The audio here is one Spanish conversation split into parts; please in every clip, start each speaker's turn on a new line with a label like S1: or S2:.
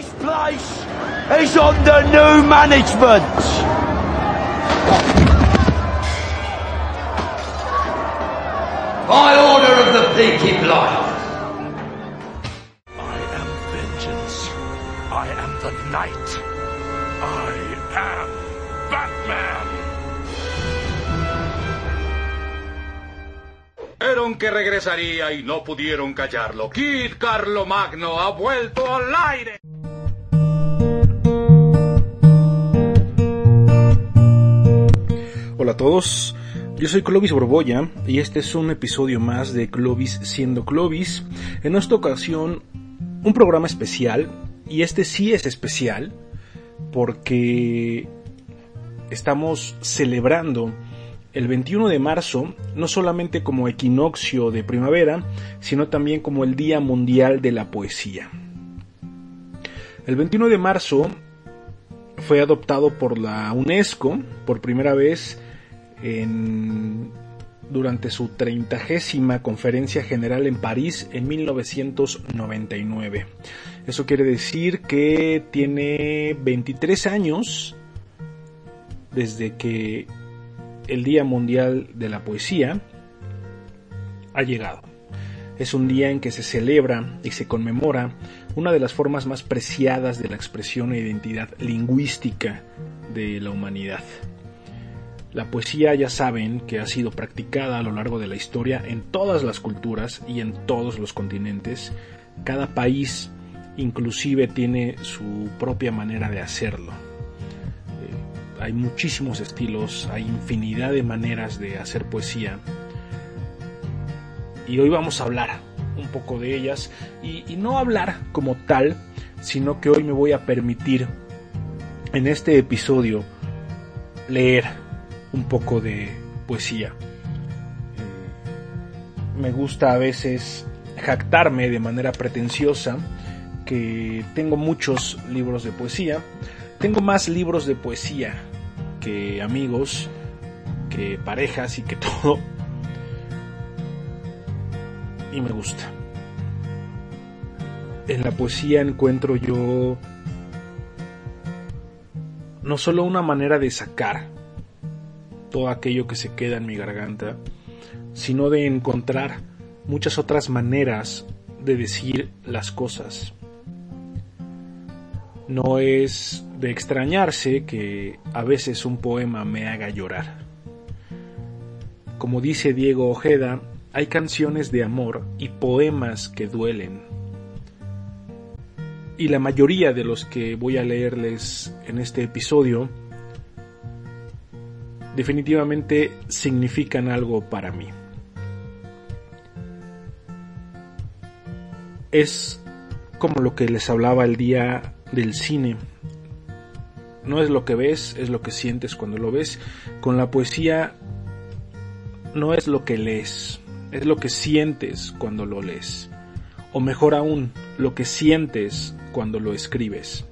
S1: This place is under new management. By order of the Peaky Blinders.
S2: I am vengeance. I am the night. I am Batman.
S3: Vieron que regresaría y no pudieron callarlo. Kid Carlo Magno ha vuelto al aire.
S4: Hola a todos, yo soy Clovis Borbolla y este es un episodio más de Clovis siendo Clovis. En esta ocasión, un programa especial, y este sí es especial porque estamos celebrando el 21 de marzo no solamente como equinoccio de primavera, sino también como el Día Mundial de la Poesía. El 21 de marzo fue adoptado por la UNESCO por primera vez durante su 30 conferencia general en París en 1999. Eso quiere decir que tiene 23 años desde que el Día Mundial de la Poesía ha llegado. Es un día en que se celebra y se conmemora una de las formas más preciadas de la expresión e identidad lingüística de la humanidad. La poesía ya saben que ha sido practicada a lo largo de la historia en todas las culturas y en todos los continentes. Cada país inclusive tiene su propia manera de hacerlo. Eh, hay muchísimos estilos, hay infinidad de maneras de hacer poesía. Y hoy vamos a hablar un poco de ellas y, y no hablar como tal, sino que hoy me voy a permitir en este episodio leer un poco de poesía. Eh, me gusta a veces jactarme de manera pretenciosa que tengo muchos libros de poesía. Tengo más libros de poesía que amigos, que parejas y que todo. Y me gusta. En la poesía encuentro yo no solo una manera de sacar todo aquello que se queda en mi garganta, sino de encontrar muchas otras maneras de decir las cosas. No es de extrañarse que a veces un poema me haga llorar. Como dice Diego Ojeda, hay canciones de amor y poemas que duelen. Y la mayoría de los que voy a leerles en este episodio definitivamente significan algo para mí. Es como lo que les hablaba el día del cine. No es lo que ves, es lo que sientes cuando lo ves. Con la poesía no es lo que lees, es lo que sientes cuando lo lees. O mejor aún, lo que sientes cuando lo escribes.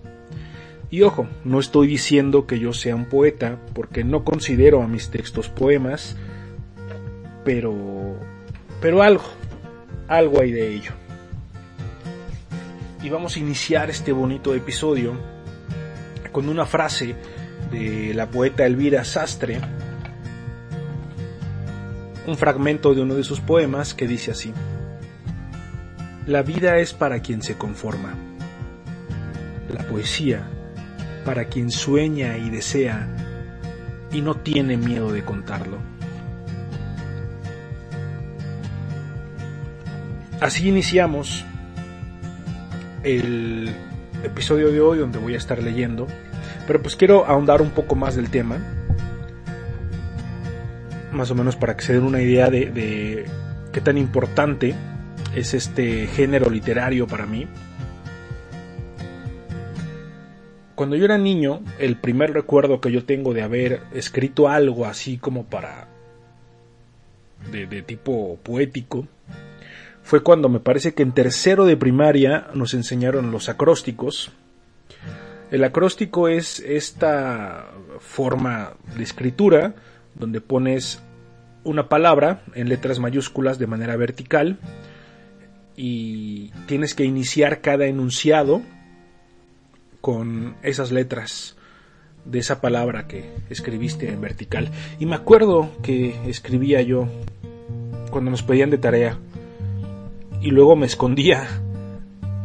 S4: Y ojo, no estoy diciendo que yo sea un poeta, porque no considero a mis textos poemas, pero pero algo, algo hay de ello. Y vamos a iniciar este bonito episodio con una frase de la poeta Elvira Sastre, un fragmento de uno de sus poemas que dice así: La vida es para quien se conforma. La poesía para quien sueña y desea y no tiene miedo de contarlo. Así iniciamos el episodio de hoy donde voy a estar leyendo, pero pues quiero ahondar un poco más del tema, más o menos para que se den una idea de, de qué tan importante es este género literario para mí. Cuando yo era niño, el primer recuerdo que yo tengo de haber escrito algo así como para... de, tipo poético, fue cuando me parece que en tercero de primaria nos enseñaron los acrósticos. El acróstico es esta forma de escritura donde pones una palabra en letras mayúsculas de manera vertical y tienes que iniciar cada enunciado con esas letras de esa palabra que escribiste en vertical. Y me acuerdo que escribía yo cuando nos pedían de tarea y luego me escondía.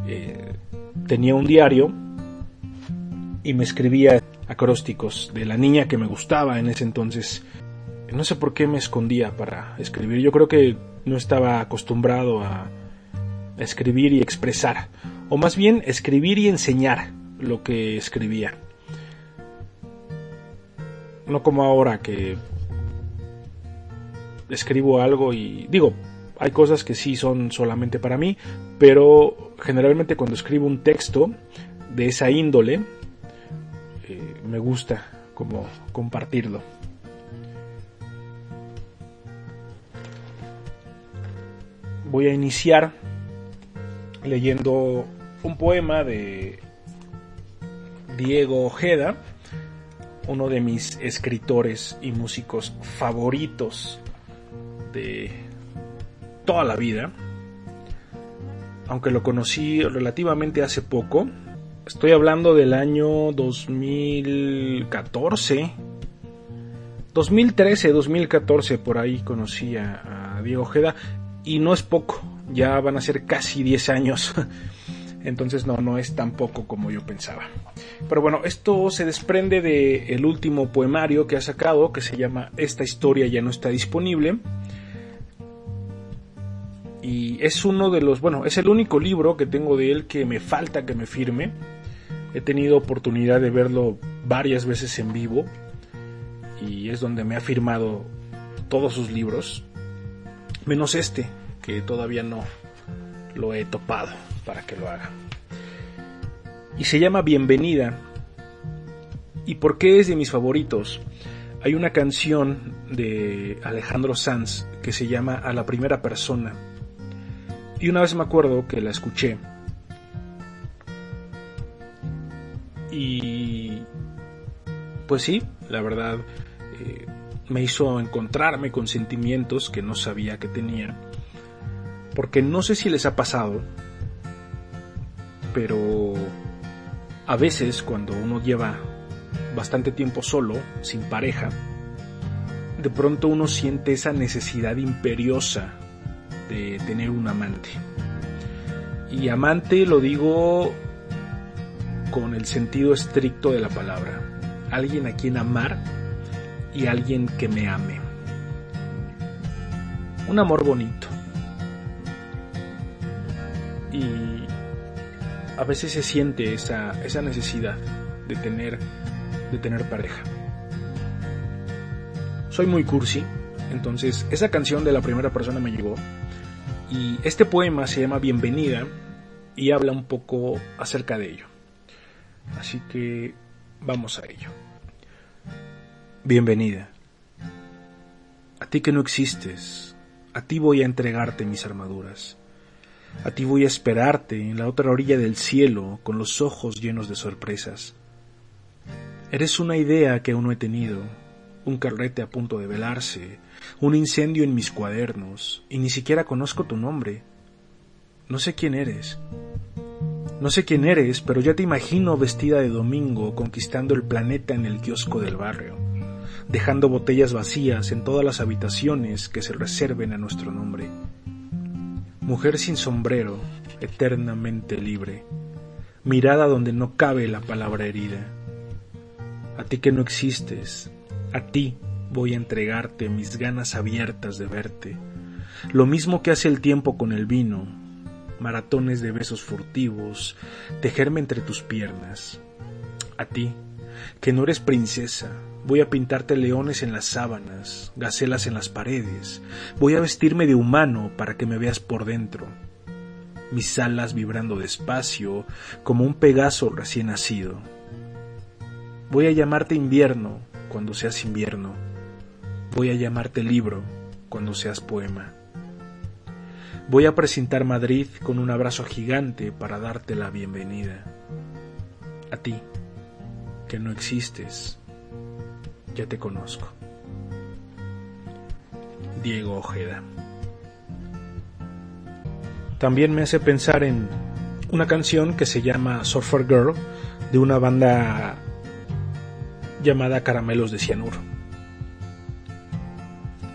S4: Eh, tenía un diario y me escribía acrósticos de la niña que me gustaba en ese entonces. No sé por qué me escondía para escribir. Yo creo que no estaba acostumbrado a escribir y expresar. O más bien escribir y enseñar lo que escribía. No como ahora que escribo algo y digo, hay cosas que sí son solamente para mí, pero generalmente cuando escribo un texto de esa índole, eh, me gusta como compartirlo. Voy a iniciar leyendo un poema de Diego Ojeda, uno de mis escritores y músicos favoritos de toda la vida, aunque lo conocí relativamente hace poco. Estoy hablando del año 2014, 2013, 2014, por ahí conocí a, Diego Ojeda y no es poco, ya van a ser casi 10 años. Entonces no, no es tan poco como yo pensaba. Pero bueno, esto se desprende del el último poemario que ha sacado, que se llama Esta historia ya no está disponible y es uno de los, bueno, es el único libro que tengo de él que me falta que me firme. He tenido oportunidad de verlo varias veces en vivo y es donde me ha firmado todos sus libros, menos este, que todavía no lo he topado para que lo haga. Y se llama Bienvenida. ¿Y por qué es de mis favoritos? Hay una canción de Alejandro Sanz que se llama A la primera persona y una vez me acuerdo que la escuché. Y pues sí, la verdad eh, me hizo encontrarme con sentimientos que no sabía que tenía. Porque no sé si les ha pasado, pero a veces cuando uno lleva bastante tiempo solo, sin pareja, de pronto uno siente esa necesidad imperiosa de tener un amante. Y amante lo digo con el sentido estricto de la palabra. Alguien a quien amar y alguien que me ame. Un amor bonito. Y a veces se siente esa, esa necesidad de tener, de tener pareja. Soy muy cursi, entonces esa canción de la primera persona me llegó y este poema se llama Bienvenida y habla un poco acerca de ello. Así que vamos a ello. Bienvenida. A ti que no existes, a ti voy a entregarte mis armaduras. A ti voy a esperarte en la otra orilla del cielo con los ojos llenos de sorpresas. Eres una idea que aún no he tenido, un carrete a punto de velarse, un incendio en mis cuadernos, y ni siquiera conozco tu nombre. No sé quién eres. No sé quién eres, pero ya te imagino vestida de domingo conquistando el planeta en el kiosco del barrio, dejando botellas vacías en todas las habitaciones que se reserven a nuestro nombre. Mujer sin sombrero, eternamente libre, mirada donde no cabe la palabra herida. A ti que no existes, a ti voy a entregarte mis ganas abiertas de verte, lo mismo que hace el tiempo con el vino, maratones de besos furtivos, tejerme entre tus piernas. A ti, que no eres princesa, voy a pintarte leones en las sábanas, gacelas en las paredes, voy a vestirme de humano para que me veas por dentro, mis alas vibrando despacio como un pegaso recién nacido. Voy a llamarte invierno cuando seas invierno. Voy a llamarte libro cuando seas poema. Voy a presentar Madrid con un abrazo gigante para darte la bienvenida. A ti, que no existes, ya te conozco. Diego Ojeda. También me hace pensar en una canción que se llama Surfer Girl de una banda llamada Caramelos de Cianuro.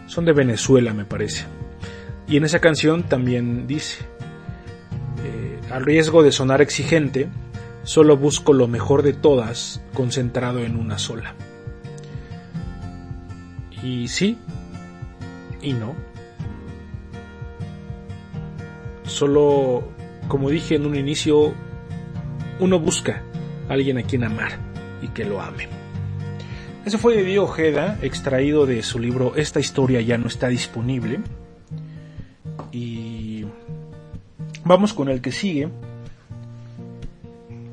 S4: Son de Venezuela, me parece. Y en esa canción también dice, eh, al riesgo de sonar exigente, solo busco lo mejor de todas concentrado en una sola. Y sí, y no. Solo, como dije en un inicio, uno busca a alguien a quien amar y que lo ame. Eso fue de Diego Ojeda, extraído de su libro Esta historia ya no está disponible. Y vamos con el que sigue,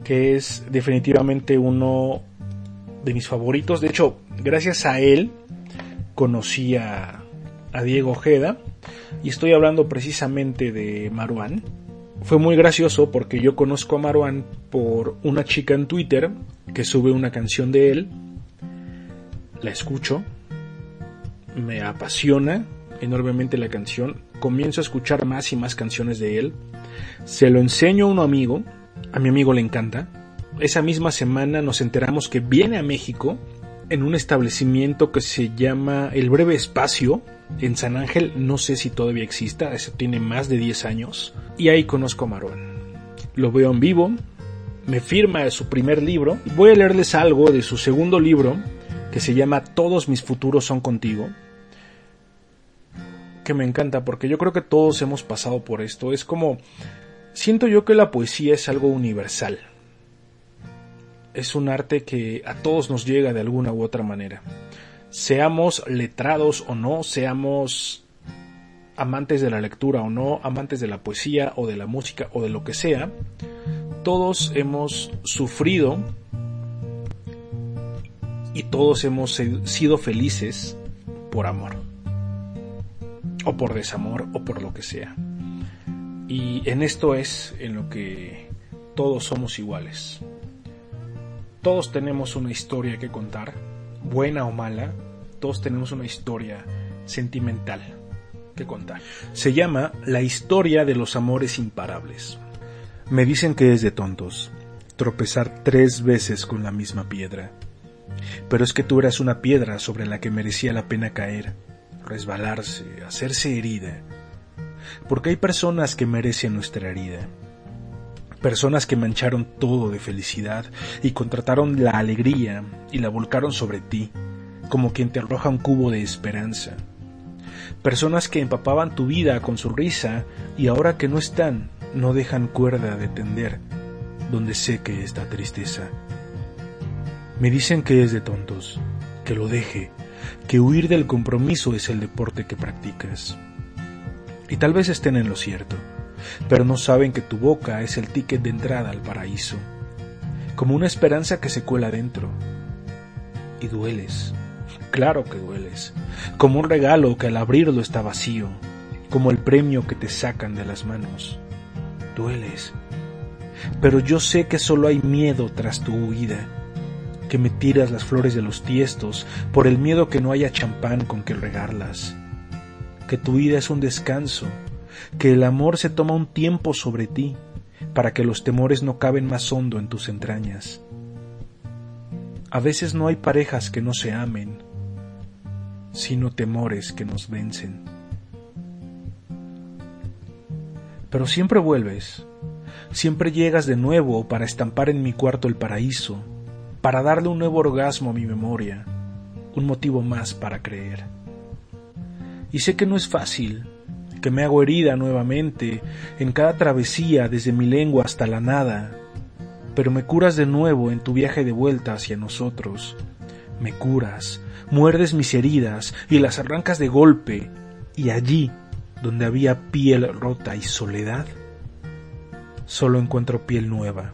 S4: que es definitivamente uno de mis favoritos. De hecho, gracias a él conocí a, Diego Ojeda y estoy hablando precisamente de Maruán. Fue muy gracioso porque yo conozco a Maruán por una chica en Twitter que sube una canción de él, la escucho, me apasiona enormemente la canción, comienzo a escuchar más y más canciones de él, se lo enseño a un amigo, a mi amigo le encanta, esa misma semana nos enteramos que viene a México en un establecimiento que se llama El Breve Espacio en San Ángel, no sé si todavía exista, eso tiene más de 10 años, y ahí conozco a Marón. Lo veo en vivo, me firma su primer libro, voy a leerles algo de su segundo libro, que se llama Todos mis futuros son contigo, que me encanta porque yo creo que todos hemos pasado por esto, es como, siento yo que la poesía es algo universal, es un arte que a todos nos llega de alguna u otra manera. Seamos letrados o no, seamos amantes de la lectura o no, amantes de la poesía o de la música o de lo que sea, todos hemos sufrido y todos hemos sido felices por amor o por desamor o por lo que sea. Y en esto es en lo que todos somos iguales. Todos tenemos una historia que contar, buena o mala, todos tenemos una historia sentimental que contar. Se llama La historia de los amores imparables. Me dicen que es de tontos tropezar tres veces con la misma piedra. Pero es que tú eras una piedra sobre la que merecía la pena caer, resbalarse, hacerse herida. Porque hay personas que merecen nuestra herida personas que mancharon todo de felicidad y contrataron la alegría y la volcaron sobre ti, como quien te arroja un cubo de esperanza. Personas que empapaban tu vida con su risa y ahora que no están, no dejan cuerda de tender donde sé que está tristeza. Me dicen que es de tontos, que lo deje, que huir del compromiso es el deporte que practicas. Y tal vez estén en lo cierto pero no saben que tu boca es el ticket de entrada al paraíso, como una esperanza que se cuela dentro. Y dueles, claro que dueles, como un regalo que al abrirlo está vacío, como el premio que te sacan de las manos. Dueles. Pero yo sé que solo hay miedo tras tu huida, que me tiras las flores de los tiestos por el miedo que no haya champán con que regarlas, que tu vida es un descanso que el amor se toma un tiempo sobre ti para que los temores no caben más hondo en tus entrañas. A veces no hay parejas que no se amen, sino temores que nos vencen. Pero siempre vuelves, siempre llegas de nuevo para estampar en mi cuarto el paraíso, para darle un nuevo orgasmo a mi memoria, un motivo más para creer. Y sé que no es fácil, que me hago herida nuevamente en cada travesía desde mi lengua hasta la nada, pero me curas de nuevo en tu viaje de vuelta hacia nosotros. Me curas, muerdes mis heridas y las arrancas de golpe, y allí, donde había piel rota y soledad, solo encuentro piel nueva,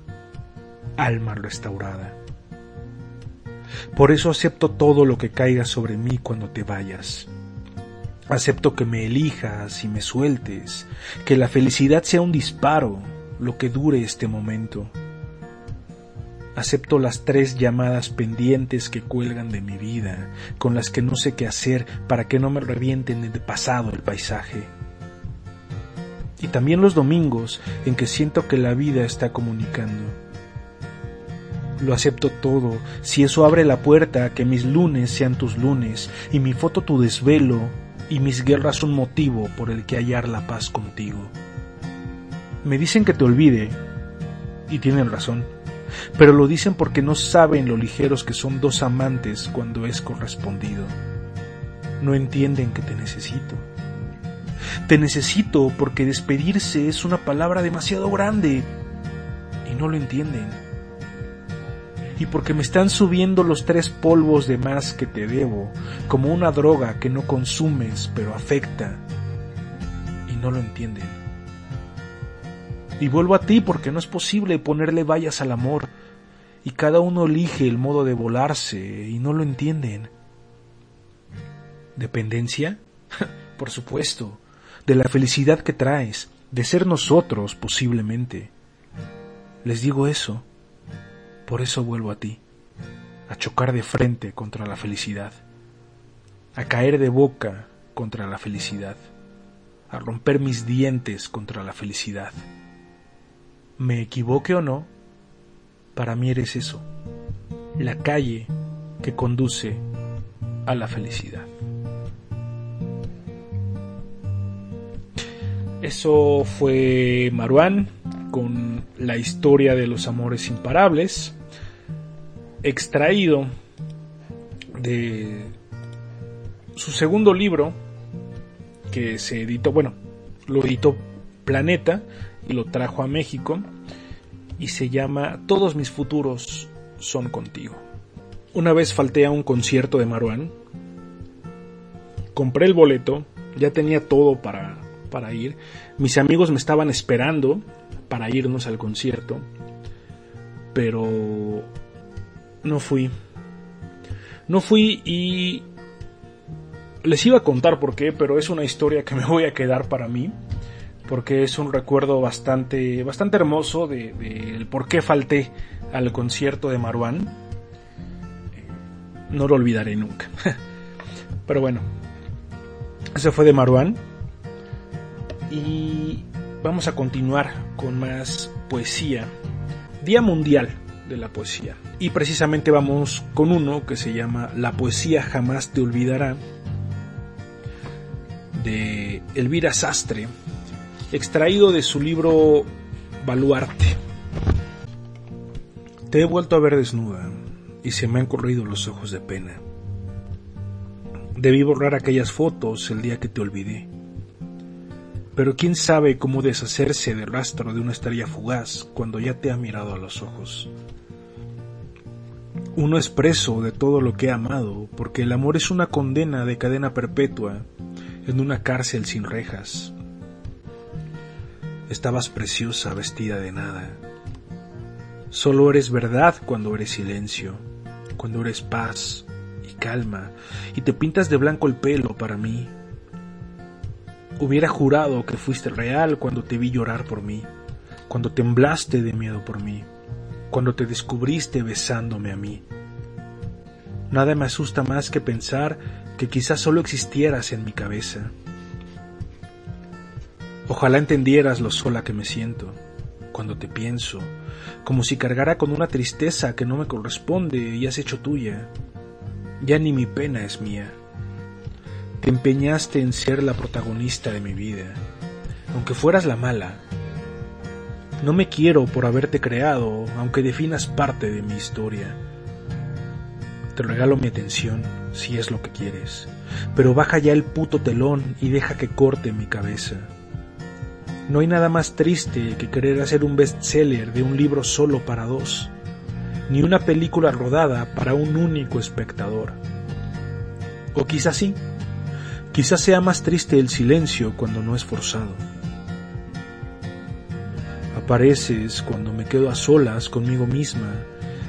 S4: alma restaurada. Por eso acepto todo lo que caiga sobre mí cuando te vayas. Acepto que me elijas y me sueltes, que la felicidad sea un disparo, lo que dure este momento. Acepto las tres llamadas pendientes que cuelgan de mi vida, con las que no sé qué hacer para que no me revienten de pasado el paisaje. Y también los domingos en que siento que la vida está comunicando. Lo acepto todo, si eso abre la puerta a que mis lunes sean tus lunes, y mi foto tu desvelo, y mis guerras un motivo por el que hallar la paz contigo. Me dicen que te olvide, y tienen razón, pero lo dicen porque no saben lo ligeros que son dos amantes cuando es correspondido. No entienden que te necesito. Te necesito porque despedirse es una palabra demasiado grande y no lo entienden. Y porque me están subiendo los tres polvos de más que te debo, como una droga que no consumes pero afecta y no lo entienden. Y vuelvo a ti porque no es posible ponerle vallas al amor y cada uno elige el modo de volarse y no lo entienden. ¿Dependencia? Por supuesto de la felicidad que traes, de ser nosotros posiblemente. Les digo eso, por eso vuelvo a ti, a chocar de frente contra la felicidad, a caer de boca contra la felicidad, a romper mis dientes contra la felicidad. Me equivoque o no, para mí eres eso, la calle que conduce a la felicidad. Eso fue Maruán con la historia de los amores imparables, extraído de su segundo libro, que se editó, bueno, lo editó Planeta y lo trajo a México, y se llama Todos mis futuros son contigo. Una vez falté a un concierto de Maruán, compré el boleto, ya tenía todo para para ir. Mis amigos me estaban esperando para irnos al concierto, pero no fui. No fui y les iba a contar por qué, pero es una historia que me voy a quedar para mí, porque es un recuerdo bastante, bastante hermoso de, de por qué falté al concierto de Maruán. No lo olvidaré nunca. Pero bueno, ese fue de Maruán y vamos a continuar con más poesía. Día Mundial de la Poesía. Y precisamente vamos con uno que se llama La poesía jamás te olvidará de Elvira Sastre, extraído de su libro Baluarte. Te he vuelto a ver desnuda y se me han corrido los ojos de pena. Debí borrar aquellas fotos el día que te olvidé pero quién sabe cómo deshacerse del rastro de una estrella fugaz cuando ya te ha mirado a los ojos. Uno es preso de todo lo que ha amado, porque el amor es una condena de cadena perpetua en una cárcel sin rejas. Estabas preciosa vestida de nada. Solo eres verdad cuando eres silencio, cuando eres paz y calma, y te pintas de blanco el pelo para mí, Hubiera jurado que fuiste real cuando te vi llorar por mí, cuando temblaste de miedo por mí, cuando te descubriste besándome a mí. Nada me asusta más que pensar que quizás solo existieras en mi cabeza. Ojalá entendieras lo sola que me siento cuando te pienso, como si cargara con una tristeza que no me corresponde y has hecho tuya. Ya ni mi pena es mía. Te empeñaste en ser la protagonista de mi vida, aunque fueras la mala. No me quiero por haberte creado, aunque definas parte de mi historia. Te regalo mi atención, si es lo que quieres, pero baja ya el puto telón y deja que corte mi cabeza. No hay nada más triste que querer hacer un bestseller de un libro solo para dos, ni una película rodada para un único espectador. O quizás sí, Quizás sea más triste el silencio cuando no es forzado. Apareces cuando me quedo a solas conmigo misma,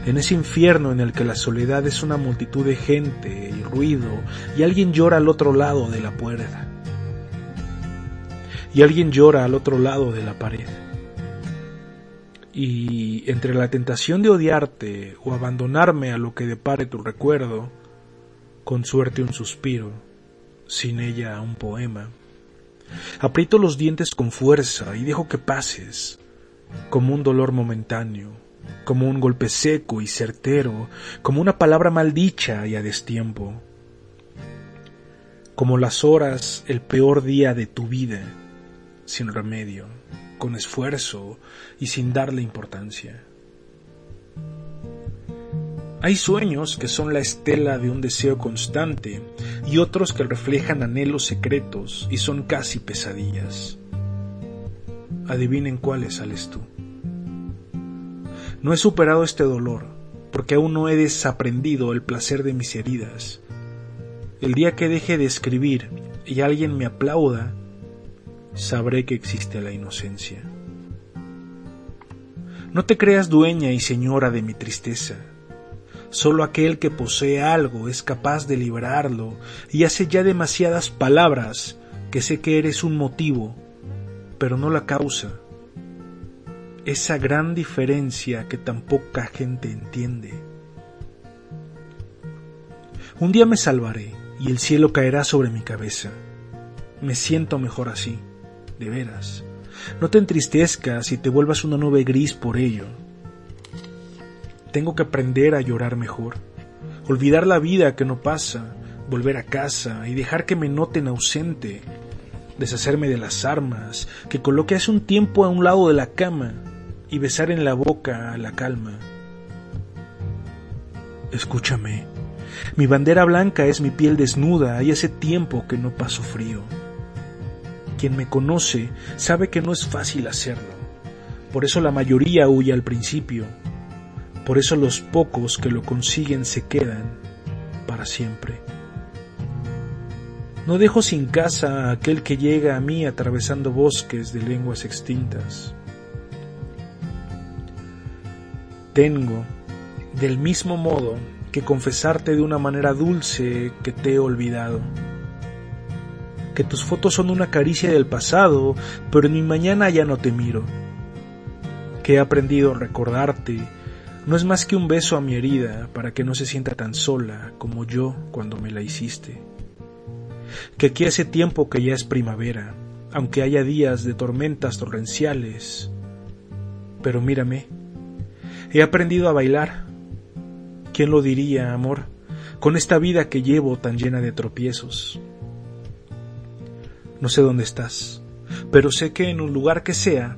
S4: en ese infierno en el que la soledad es una multitud de gente y ruido, y alguien llora al otro lado de la puerta. Y alguien llora al otro lado de la pared. Y entre la tentación de odiarte o abandonarme a lo que depare tu recuerdo, con suerte un suspiro, sin ella un poema. Aprieto los dientes con fuerza y dejo que pases, como un dolor momentáneo, como un golpe seco y certero, como una palabra maldicha y a destiempo, como las horas, el peor día de tu vida, sin remedio, con esfuerzo y sin darle importancia. Hay sueños que son la estela de un deseo constante y otros que reflejan anhelos secretos y son casi pesadillas. Adivinen cuáles sales tú. No he superado este dolor porque aún no he desaprendido el placer de mis heridas. El día que deje de escribir y alguien me aplauda, sabré que existe la inocencia. No te creas dueña y señora de mi tristeza Solo aquel que posee algo es capaz de liberarlo y hace ya demasiadas palabras que sé que eres un motivo, pero no la causa. Esa gran diferencia que tan poca gente entiende. Un día me salvaré y el cielo caerá sobre mi cabeza. Me siento mejor así, de veras. No te entristezcas y te vuelvas una nube gris por ello. Tengo que aprender a llorar mejor, olvidar la vida que no pasa, volver a casa y dejar que me noten ausente, deshacerme de las armas que coloqué hace un tiempo a un lado de la cama y besar en la boca a la calma. Escúchame, mi bandera blanca es mi piel desnuda y hace tiempo que no paso frío. Quien me conoce sabe que no es fácil hacerlo, por eso la mayoría huye al principio por eso los pocos que lo consiguen se quedan para siempre. No dejo sin casa a aquel que llega a mí atravesando bosques de lenguas extintas. Tengo, del mismo modo, que confesarte de una manera dulce que te he olvidado. Que tus fotos son una caricia del pasado, pero en mi mañana ya no te miro. Que he aprendido a recordarte no es más que un beso a mi herida para que no se sienta tan sola como yo cuando me la hiciste. Que aquí hace tiempo que ya es primavera, aunque haya días de tormentas torrenciales. Pero mírame, he aprendido a bailar. ¿Quién lo diría, amor, con esta vida que llevo tan llena de tropiezos? No sé dónde estás, pero sé que en un lugar que sea,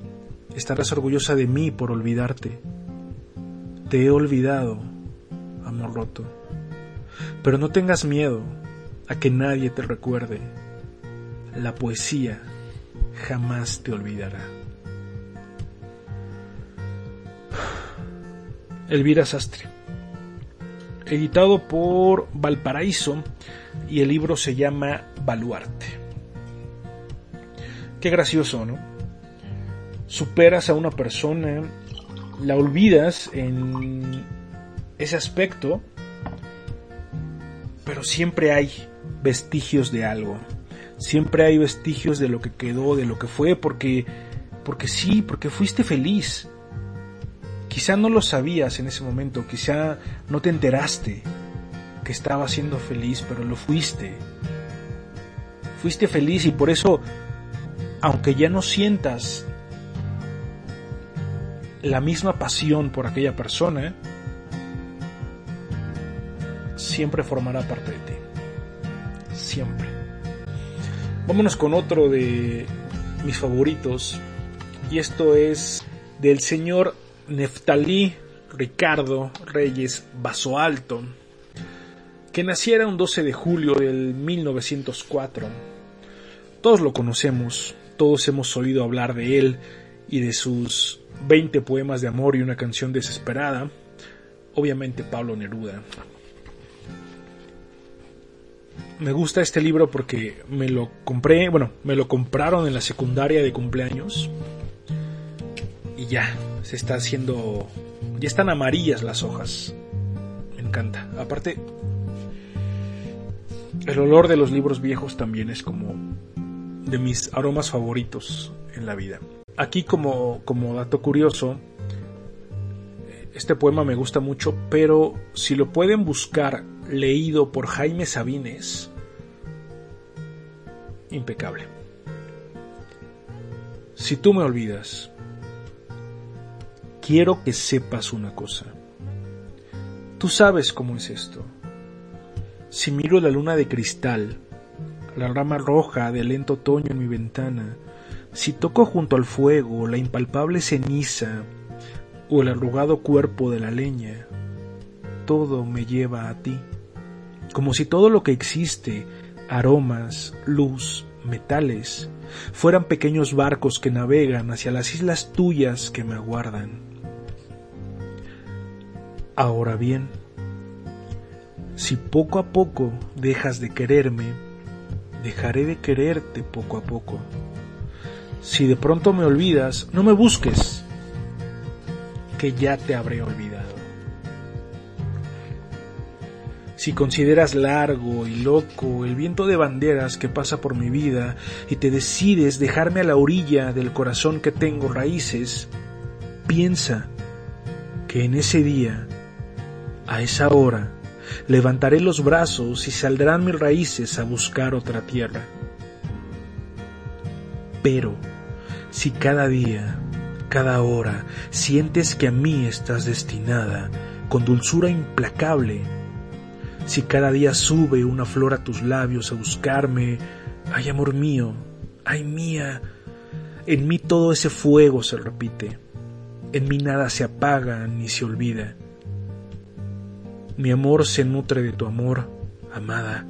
S4: estarás orgullosa de mí por olvidarte te he olvidado, amor roto. Pero no tengas miedo a que nadie te recuerde. La poesía jamás te olvidará. Elvira Sastre. Editado por Valparaíso y el libro se llama Baluarte. Qué gracioso, ¿no? Superas a una persona la olvidas en ese aspecto, pero siempre hay vestigios de algo. Siempre hay vestigios de lo que quedó, de lo que fue, porque porque sí, porque fuiste feliz. Quizá no lo sabías en ese momento, quizá no te enteraste que estaba siendo feliz, pero lo fuiste. Fuiste feliz y por eso, aunque ya no sientas la misma pasión por aquella persona, siempre formará parte de ti. Siempre. Vámonos con otro de mis favoritos. Y esto es del señor Neftalí Ricardo Reyes Vaso Alto, que naciera un 12 de julio del 1904. Todos lo conocemos, todos hemos oído hablar de él y de sus 20 poemas de amor y una canción desesperada. Obviamente Pablo Neruda. Me gusta este libro porque me lo compré, bueno, me lo compraron en la secundaria de cumpleaños. Y ya, se está haciendo... Ya están amarillas las hojas. Me encanta. Aparte, el olor de los libros viejos también es como de mis aromas favoritos en la vida. Aquí como, como dato curioso, este poema me gusta mucho, pero si lo pueden buscar leído por Jaime Sabines, impecable. si tú me olvidas, quiero que sepas una cosa. Tú sabes cómo es esto. Si miro la luna de cristal, la rama roja del lento otoño en mi ventana, si toco junto al fuego la impalpable ceniza o el arrugado cuerpo de la leña, todo me lleva a ti, como si todo lo que existe, aromas, luz, metales, fueran pequeños barcos que navegan hacia las islas tuyas que me aguardan. Ahora bien, si poco a poco dejas de quererme, dejaré de quererte poco a poco. Si de pronto me olvidas, no me busques, que ya te habré olvidado. Si consideras largo y loco el viento de banderas que pasa por mi vida y te decides dejarme a la orilla del corazón que tengo raíces, piensa que en ese día, a esa hora, levantaré los brazos y saldrán mis raíces a buscar otra tierra. Pero, si cada día, cada hora, sientes que a mí estás destinada, con dulzura implacable, si cada día sube una flor a tus labios a buscarme, ay amor mío, ay mía, en mí todo ese fuego se repite, en mí nada se apaga ni se olvida. Mi amor se nutre de tu amor, amada,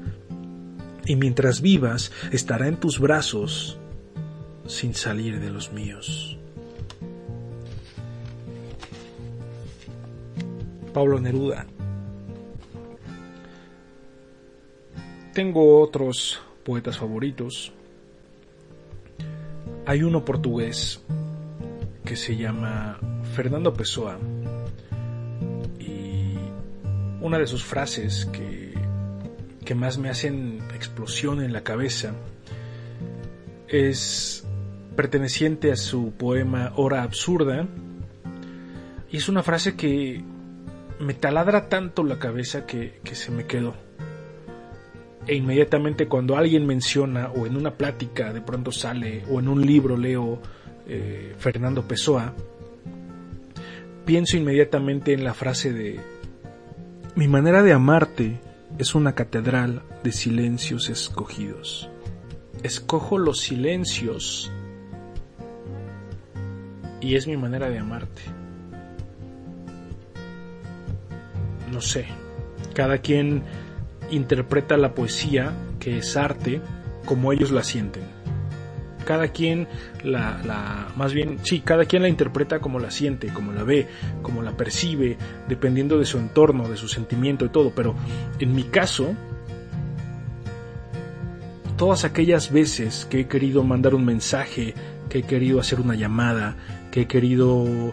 S4: y mientras vivas estará en tus brazos sin salir de los míos. Pablo Neruda Tengo otros poetas favoritos. Hay uno portugués que se llama Fernando Pessoa. Y una de sus frases que, que más me hacen explosión en la cabeza es perteneciente a su poema Hora Absurda. Y es una frase que me taladra tanto la cabeza que, que se me quedó e inmediatamente cuando alguien menciona o en una plática de pronto sale o en un libro leo eh, Fernando Pessoa, pienso inmediatamente en la frase de mi manera de amarte es una catedral de silencios escogidos. Escojo los silencios y es mi manera de amarte. No sé, cada quien interpreta la poesía, que es arte, como ellos la sienten. Cada quien la, la, más bien, sí, cada quien la interpreta como la siente, como la ve, como la percibe, dependiendo de su entorno, de su sentimiento y todo. Pero en mi caso, todas aquellas veces que he querido mandar un mensaje, que he querido hacer una llamada, que he querido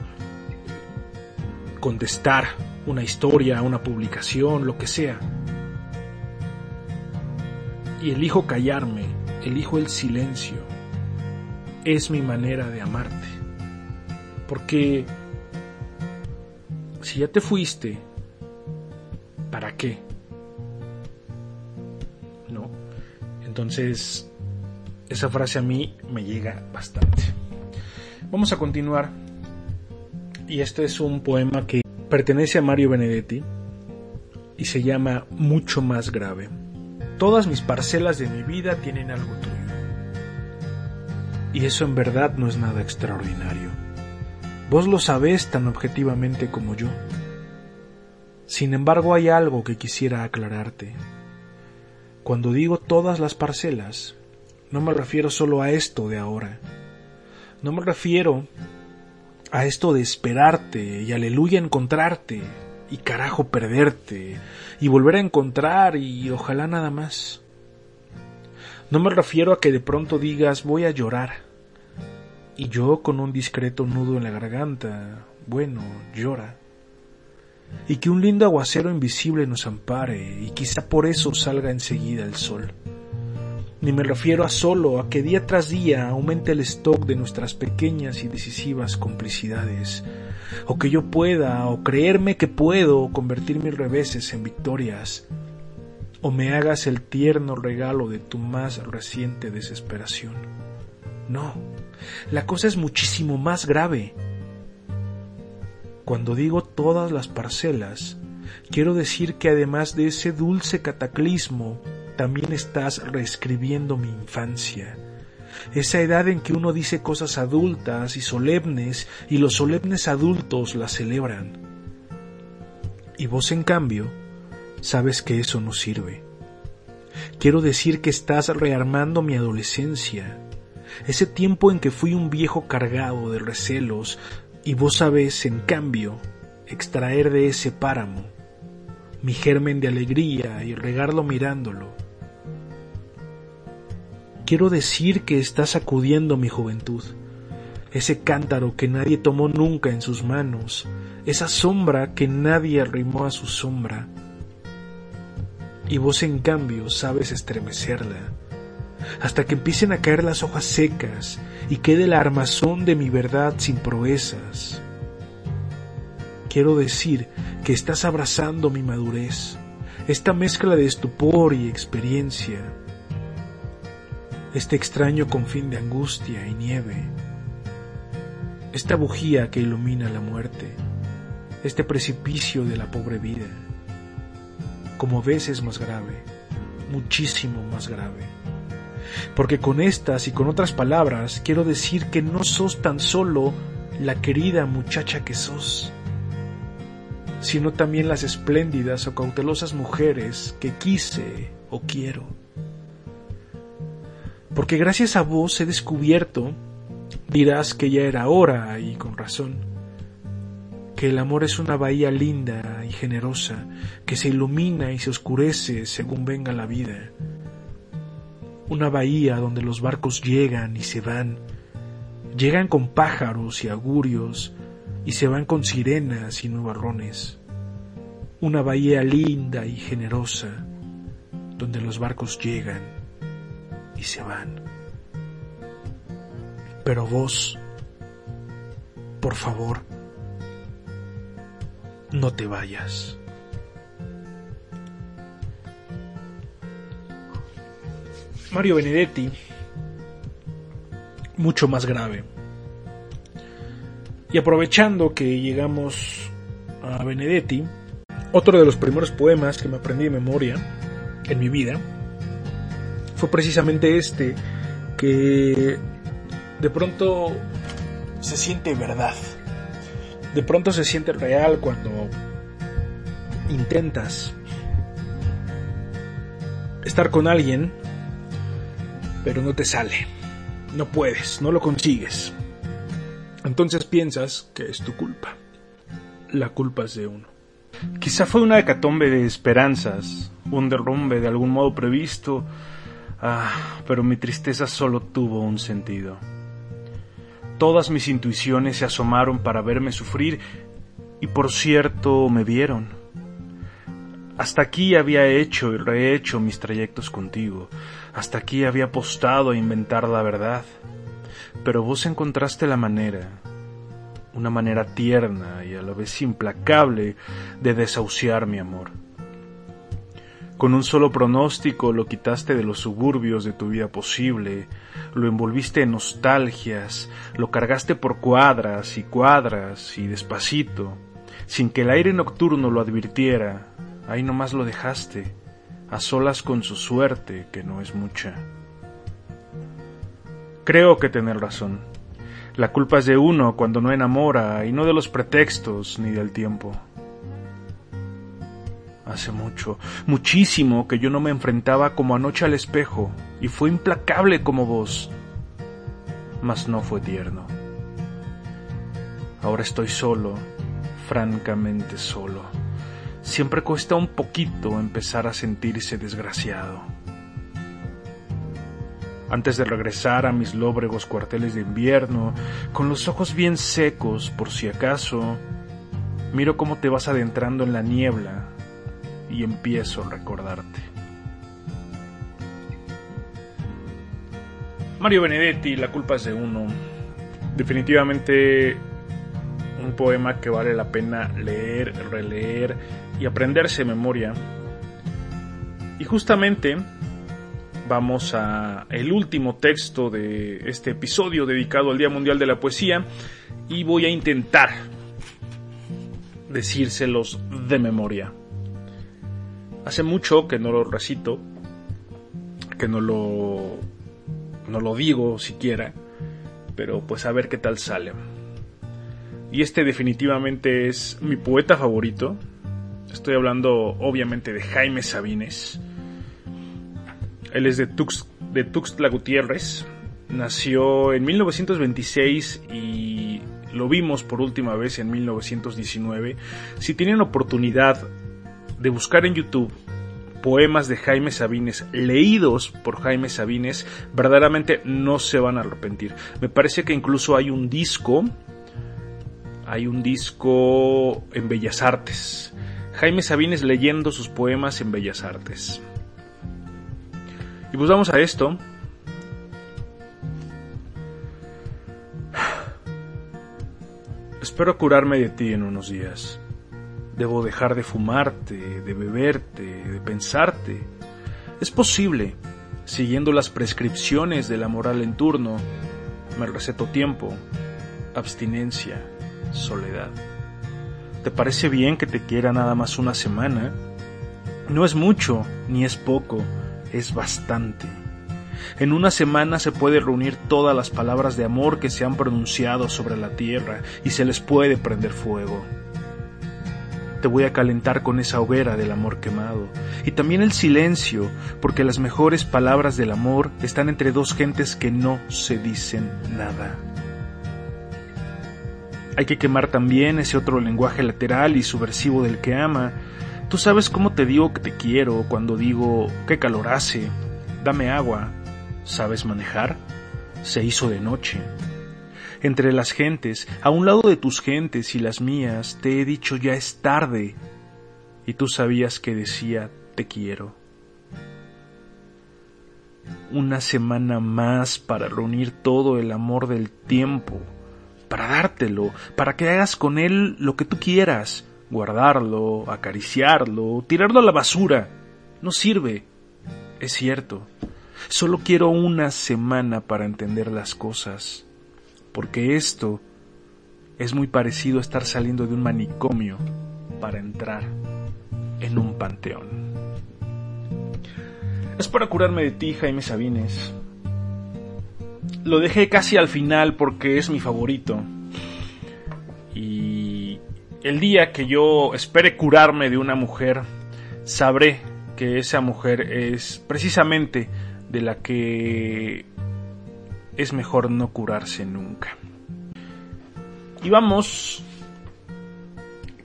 S4: contestar una historia, una publicación, lo que sea, y elijo callarme, elijo el silencio. Es mi manera de amarte. Porque si ya te fuiste, ¿para qué? ¿No? Entonces, esa frase a mí me llega bastante. Vamos a continuar. Y este es un poema que pertenece a Mario Benedetti y se llama Mucho más grave. Todas mis parcelas de mi vida tienen algo tuyo. Y eso en verdad no es nada extraordinario. Vos lo sabés tan objetivamente como yo. Sin embargo, hay algo que quisiera aclararte. Cuando digo todas las parcelas, no me refiero solo a esto de ahora. No me refiero a esto de esperarte y aleluya encontrarte y carajo perderte y volver a encontrar y ojalá nada más. No me refiero a que de pronto digas voy a llorar y yo con un discreto nudo en la garganta, bueno, llora. Y que un lindo aguacero invisible nos ampare y quizá por eso salga enseguida el sol. Ni me refiero a solo a que día tras día aumente el stock de nuestras pequeñas y decisivas complicidades, o que yo pueda, o creerme que puedo convertir mis reveses en victorias, o me hagas el tierno regalo de tu más reciente desesperación. No, La cosa es muchísimo más grave. Cuando digo todas las parcelas, quiero decir que además de ese dulce cataclismo, también estás reescribiendo mi infancia. Esa edad en que uno dice cosas adultas y solemnes y los solemnes adultos las celebran. Y vos, en cambio, sabes que eso no sirve. Quiero decir que estás rearmando mi adolescencia, ese tiempo en que fui un viejo cargado de recelos, y vos sabés, en cambio, extraer de ese páramo mi germen de alegría y regarlo mirándolo. Quiero decir que estás sacudiendo mi juventud, ese cántaro que nadie tomó nunca en sus manos, esa sombra que nadie arrimó a su sombra, y vos en cambio sabes estremecerla, hasta que empiecen a caer las hojas secas y quede la armazón de mi verdad sin proezas. Quiero decir que estás abrazando mi madurez, esta mezcla de estupor y experiencia, este extraño confín de angustia y nieve, esta bujía que ilumina la muerte, este precipicio de la pobre vida. Como ves es más grave, muchísimo más grave. Porque con estas y con otras palabras quiero decir que no sos tan solo la querida muchacha que sos, sino también las espléndidas o cautelosas mujeres que quise o quiero. Porque gracias a vos he descubierto, dirás que ya era hora y con razón, que el amor es una bahía linda y generosa, que se ilumina y se oscurece según venga la vida. Una bahía donde los barcos llegan y se van, llegan con pájaros y augurios, y se van con sirenas y nubarrones. Una bahía linda y generosa, donde los barcos llegan y se van. Pero vos, por favor, no te vayas. Mario Benedetti, mucho más grave. Y aprovechando que llegamos a Benedetti, otro de los primeros poemas que me aprendí de memoria en mi vida fue precisamente este, que de pronto se siente verdad. De pronto se siente real cuando intentas estar con alguien, pero no te sale. No puedes, no lo consigues. Entonces piensas que es tu culpa. La culpa es de uno. Quizá fue una hecatombe de esperanzas, un derrumbe de algún modo previsto, ah, pero mi tristeza solo tuvo un sentido. Todas mis intuiciones se asomaron para verme sufrir y por cierto me vieron. Hasta aquí había hecho y rehecho mis trayectos contigo, hasta aquí había apostado a inventar la verdad, pero vos encontraste la manera, una manera tierna y a la vez implacable de desahuciar mi amor. Con un solo pronóstico lo quitaste de los suburbios de tu vida posible, lo envolviste en nostalgias, lo cargaste por cuadras y cuadras y despacito, sin que el aire nocturno lo advirtiera, ahí nomás lo dejaste, a solas con su suerte, que no es mucha. Creo que tener razón. La culpa es de uno cuando no enamora y no de los pretextos ni del tiempo. Hace mucho, muchísimo que yo no me enfrentaba como anoche al espejo y fue implacable como vos, mas no fue tierno. Ahora estoy solo, francamente solo. Siempre cuesta un poquito empezar a sentirse desgraciado. Antes de regresar a mis lóbregos cuarteles de invierno, con los ojos bien secos por si acaso, miro cómo te vas adentrando en la niebla y empiezo a recordarte. Mario Benedetti, La culpa es de uno. Definitivamente un poema que vale la pena leer, releer y aprenderse de memoria. Y justamente vamos a el último texto de este episodio dedicado al Día Mundial de la Poesía y voy a intentar decírselos de memoria. Hace mucho que no lo recito, que no lo no lo digo siquiera, pero pues a ver qué tal sale. Y este definitivamente es mi poeta favorito. Estoy hablando obviamente de Jaime Sabines él es de, de Tuxtla Gutiérrez. Nació en 1926 y lo vimos por última vez en 1919. Si tienen oportunidad de buscar en YouTube poemas de Jaime Sabines leídos por Jaime Sabines, verdaderamente no se van a arrepentir. Me parece que incluso hay un disco, hay un disco en Bellas Artes. Jaime Sabines leyendo sus poemas en Bellas Artes. Y pues vamos a esto. Espero curarme de ti en unos días. Debo dejar de fumarte, de beberte, de pensarte. Es posible, siguiendo las prescripciones de la moral en turno, me receto tiempo, abstinencia, soledad. ¿Te parece bien que te quiera nada más una semana? No es mucho, ni es poco es bastante. En una semana se puede reunir todas las palabras de amor que se han pronunciado sobre la tierra y se les puede prender fuego. Te voy a calentar con esa hoguera del amor quemado y también el silencio, porque las mejores palabras del amor están entre dos gentes que no se dicen nada. Hay que quemar también ese otro lenguaje lateral y subversivo del que ama, Tú sabes cómo te digo que te quiero cuando digo qué calor hace, dame agua, ¿sabes manejar? Se hizo de noche. Entre las gentes, a un lado de tus gentes y las mías, te he dicho ya es tarde, y tú sabías que decía te quiero. Una semana más para reunir todo el amor del tiempo, para dártelo, para que hagas con él lo que tú quieras, guardarlo, acariciarlo, tirarlo a la basura. No sirve. Es cierto. Solo quiero una semana para entender las cosas. Porque esto es muy parecido a estar saliendo de un manicomio para entrar en un panteón. Es para curarme de ti, Jaime Sabines. Lo dejé casi al final porque es mi favorito. El día que yo espere curarme de una mujer, sabré que esa mujer es precisamente de la que es mejor no curarse nunca. Y vamos,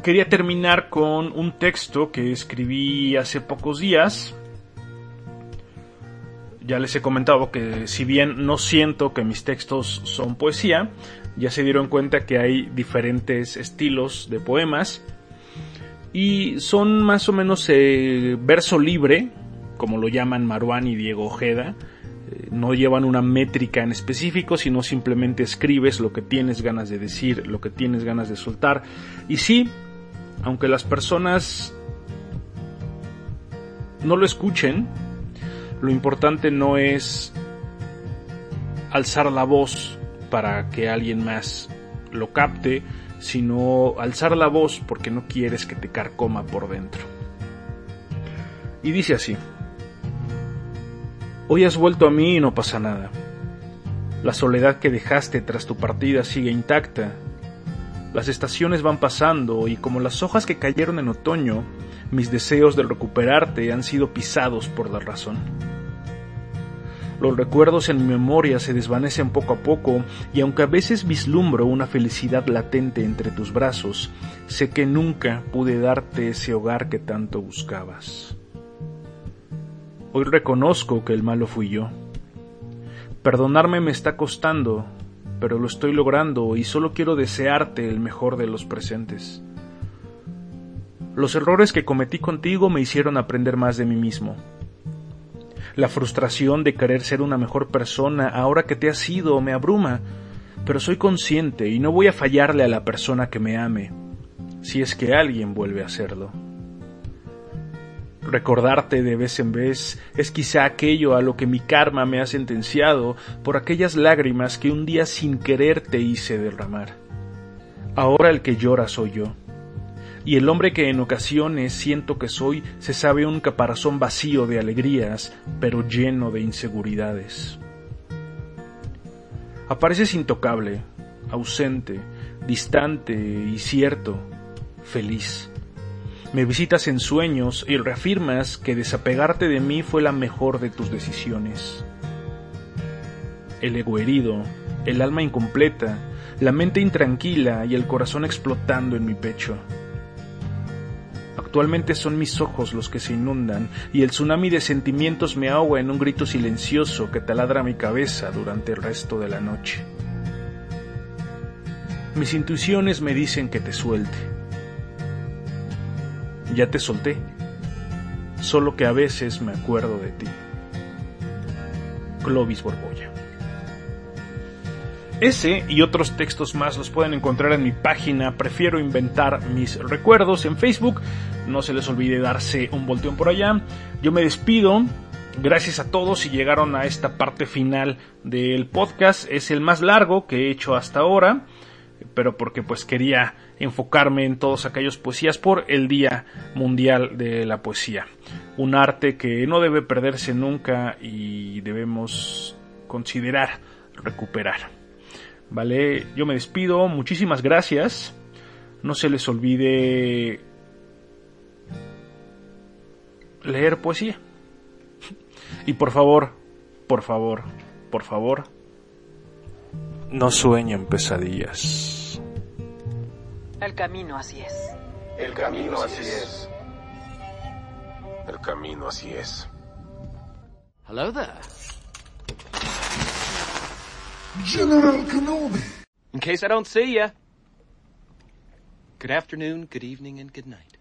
S4: quería terminar con un texto que escribí hace pocos días. Ya les he comentado que si bien no siento que mis textos son poesía, ya se dieron cuenta que hay diferentes estilos de poemas y son más o menos eh, verso libre, como lo llaman Maruán y Diego Ojeda. No llevan una métrica en específico, sino simplemente escribes lo que tienes ganas de decir, lo que tienes ganas de soltar. Y sí, aunque las personas no lo escuchen, lo importante no es alzar la voz para que alguien más lo capte, sino alzar la voz porque no quieres que te carcoma por dentro. Y dice así, Hoy has vuelto a mí y no pasa nada. La soledad que dejaste tras tu partida sigue intacta. Las estaciones van pasando y como las hojas que cayeron en otoño, mis deseos de recuperarte han sido pisados por la razón. Los recuerdos en mi memoria se desvanecen poco a poco y aunque a veces vislumbro una felicidad latente entre tus brazos, sé que nunca pude darte ese hogar que tanto buscabas. Hoy reconozco que el malo fui yo. Perdonarme me está costando, pero lo estoy logrando y solo quiero desearte el mejor de los presentes. Los errores que cometí contigo me hicieron aprender más de mí mismo la frustración de querer ser una mejor persona ahora que te has sido me abruma, pero soy consciente y no voy a fallarle a la persona que me ame, si es que alguien vuelve a hacerlo. Recordarte de vez en vez es quizá aquello a lo que mi karma me ha sentenciado por aquellas lágrimas que un día sin querer te hice derramar. Ahora el que llora soy yo. Y el hombre que en ocasiones siento que soy se sabe un caparazón vacío de alegrías, pero lleno de inseguridades. Apareces intocable, ausente, distante y cierto, feliz me visitas en sueños y reafirmas que desapegarte de mí fue la mejor de tus decisiones. El ego herido, el alma incompleta, la mente intranquila y el corazón explotando en mi pecho. Actualmente son mis ojos los que se inundan y el tsunami de sentimientos me ahoga en un grito silencioso que taladra mi cabeza durante el resto de la noche. Mis intuiciones me dicen que te suelte ya te solté, solo que a veces me acuerdo de ti. Clovis Borbolla. Ese y otros textos más los pueden encontrar en mi página Prefiero Inventar Mis Recuerdos en Facebook. No se les olvide darse un volteón por allá. Yo me despido. Gracias a todos si llegaron a esta parte final del podcast. Es el más largo que he hecho hasta ahora pero porque pues quería enfocarme en todos aquellos poesías por el Día Mundial de la Poesía. Un arte que no debe perderse nunca y debemos considerar recuperar. Vale, yo me despido, muchísimas gracias. No se les olvide leer poesía. Y por favor, por favor, por favor, no sueñen pesadillas.
S5: El camino así es.
S6: El camino así es. El camino así es.
S7: Hello there.
S8: General Kenobi.
S7: In case I don't see you. Good afternoon, good evening, and good night.